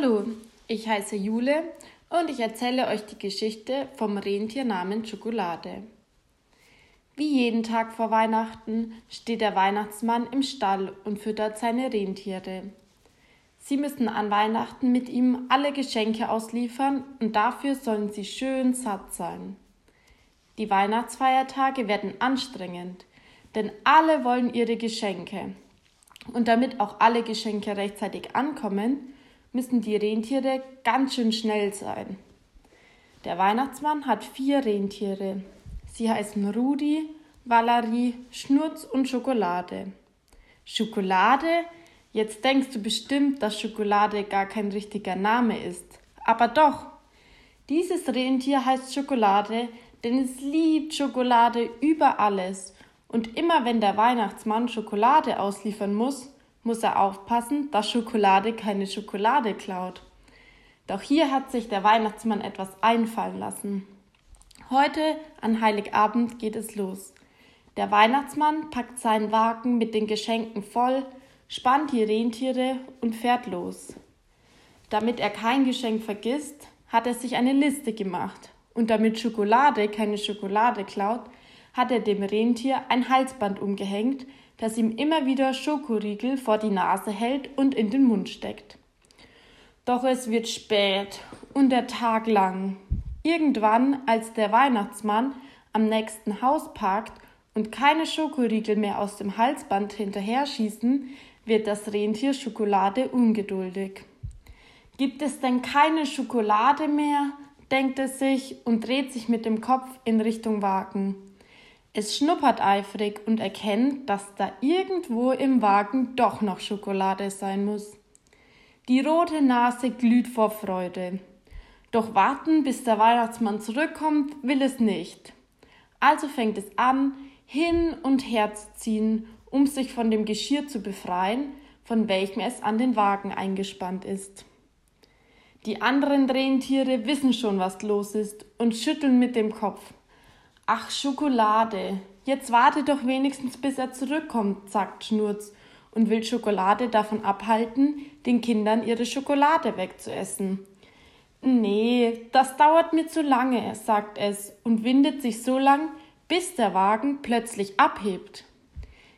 Hallo, ich heiße Jule und ich erzähle euch die Geschichte vom Rentier namens Schokolade. Wie jeden Tag vor Weihnachten steht der Weihnachtsmann im Stall und füttert seine Rentiere. Sie müssen an Weihnachten mit ihm alle Geschenke ausliefern und dafür sollen sie schön satt sein. Die Weihnachtsfeiertage werden anstrengend, denn alle wollen ihre Geschenke. Und damit auch alle Geschenke rechtzeitig ankommen, müssen die Rentiere ganz schön schnell sein. Der Weihnachtsmann hat vier Rentiere. Sie heißen Rudi, Valerie, Schnurz und Schokolade. Schokolade? Jetzt denkst du bestimmt, dass Schokolade gar kein richtiger Name ist. Aber doch. Dieses Rentier heißt Schokolade, denn es liebt Schokolade über alles. Und immer wenn der Weihnachtsmann Schokolade ausliefern muss, muss er aufpassen, dass Schokolade keine Schokolade klaut. Doch hier hat sich der Weihnachtsmann etwas einfallen lassen. Heute an Heiligabend geht es los. Der Weihnachtsmann packt seinen Wagen mit den Geschenken voll, spannt die Rentiere und fährt los. Damit er kein Geschenk vergisst, hat er sich eine Liste gemacht. Und damit Schokolade keine Schokolade klaut, hat er dem Rentier ein Halsband umgehängt, das ihm immer wieder Schokoriegel vor die Nase hält und in den Mund steckt. Doch es wird spät und der Tag lang. Irgendwann, als der Weihnachtsmann am nächsten Haus parkt und keine Schokoriegel mehr aus dem Halsband hinterher schießen, wird das Rentier Schokolade ungeduldig. Gibt es denn keine Schokolade mehr? denkt es sich und dreht sich mit dem Kopf in Richtung Wagen. Es schnuppert eifrig und erkennt, dass da irgendwo im Wagen doch noch Schokolade sein muss. Die rote Nase glüht vor Freude. Doch warten, bis der Weihnachtsmann zurückkommt, will es nicht. Also fängt es an, hin und her zu ziehen, um sich von dem Geschirr zu befreien, von welchem es an den Wagen eingespannt ist. Die anderen Rentiere wissen schon, was los ist und schütteln mit dem Kopf. Ach, Schokolade. Jetzt warte doch wenigstens, bis er zurückkommt, sagt Schnurz und will Schokolade davon abhalten, den Kindern ihre Schokolade wegzuessen. Nee, das dauert mir zu lange, sagt es und windet sich so lang, bis der Wagen plötzlich abhebt.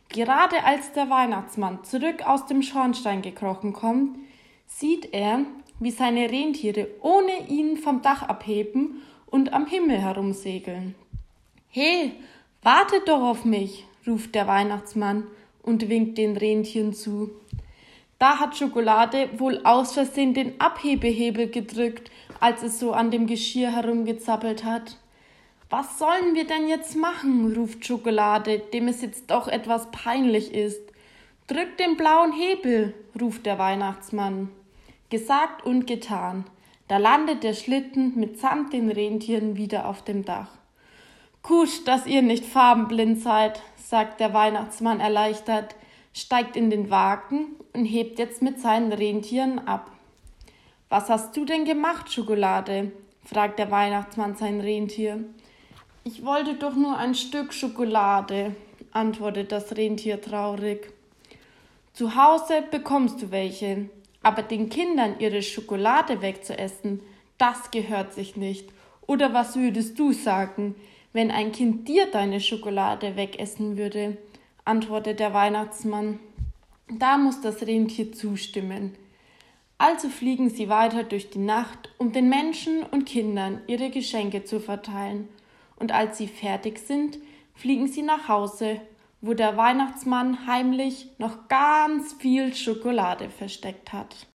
Gerade als der Weihnachtsmann zurück aus dem Schornstein gekrochen kommt, sieht er, wie seine Rentiere ohne ihn vom Dach abheben und am Himmel herumsegeln. He, wartet doch auf mich, ruft der Weihnachtsmann und winkt den Rentieren zu. Da hat Schokolade wohl aus Versehen den Abhebehebel gedrückt, als es so an dem Geschirr herumgezappelt hat. Was sollen wir denn jetzt machen? ruft Schokolade, dem es jetzt doch etwas peinlich ist. Drück den blauen Hebel, ruft der Weihnachtsmann. Gesagt und getan. Da landet der Schlitten mitsamt den Rentieren wieder auf dem Dach. Gut, dass ihr nicht farbenblind seid, sagt der Weihnachtsmann erleichtert, steigt in den Wagen und hebt jetzt mit seinen Rentieren ab. Was hast du denn gemacht, Schokolade? fragt der Weihnachtsmann sein Rentier. Ich wollte doch nur ein Stück Schokolade, antwortet das Rentier traurig. Zu Hause bekommst du welche, aber den Kindern ihre Schokolade wegzuessen, das gehört sich nicht. Oder was würdest du sagen? Wenn ein Kind dir deine Schokolade wegessen würde, antwortet der Weihnachtsmann. Da muss das Rentier zustimmen. Also fliegen sie weiter durch die Nacht, um den Menschen und Kindern ihre Geschenke zu verteilen, und als sie fertig sind, fliegen sie nach Hause, wo der Weihnachtsmann heimlich noch ganz viel Schokolade versteckt hat.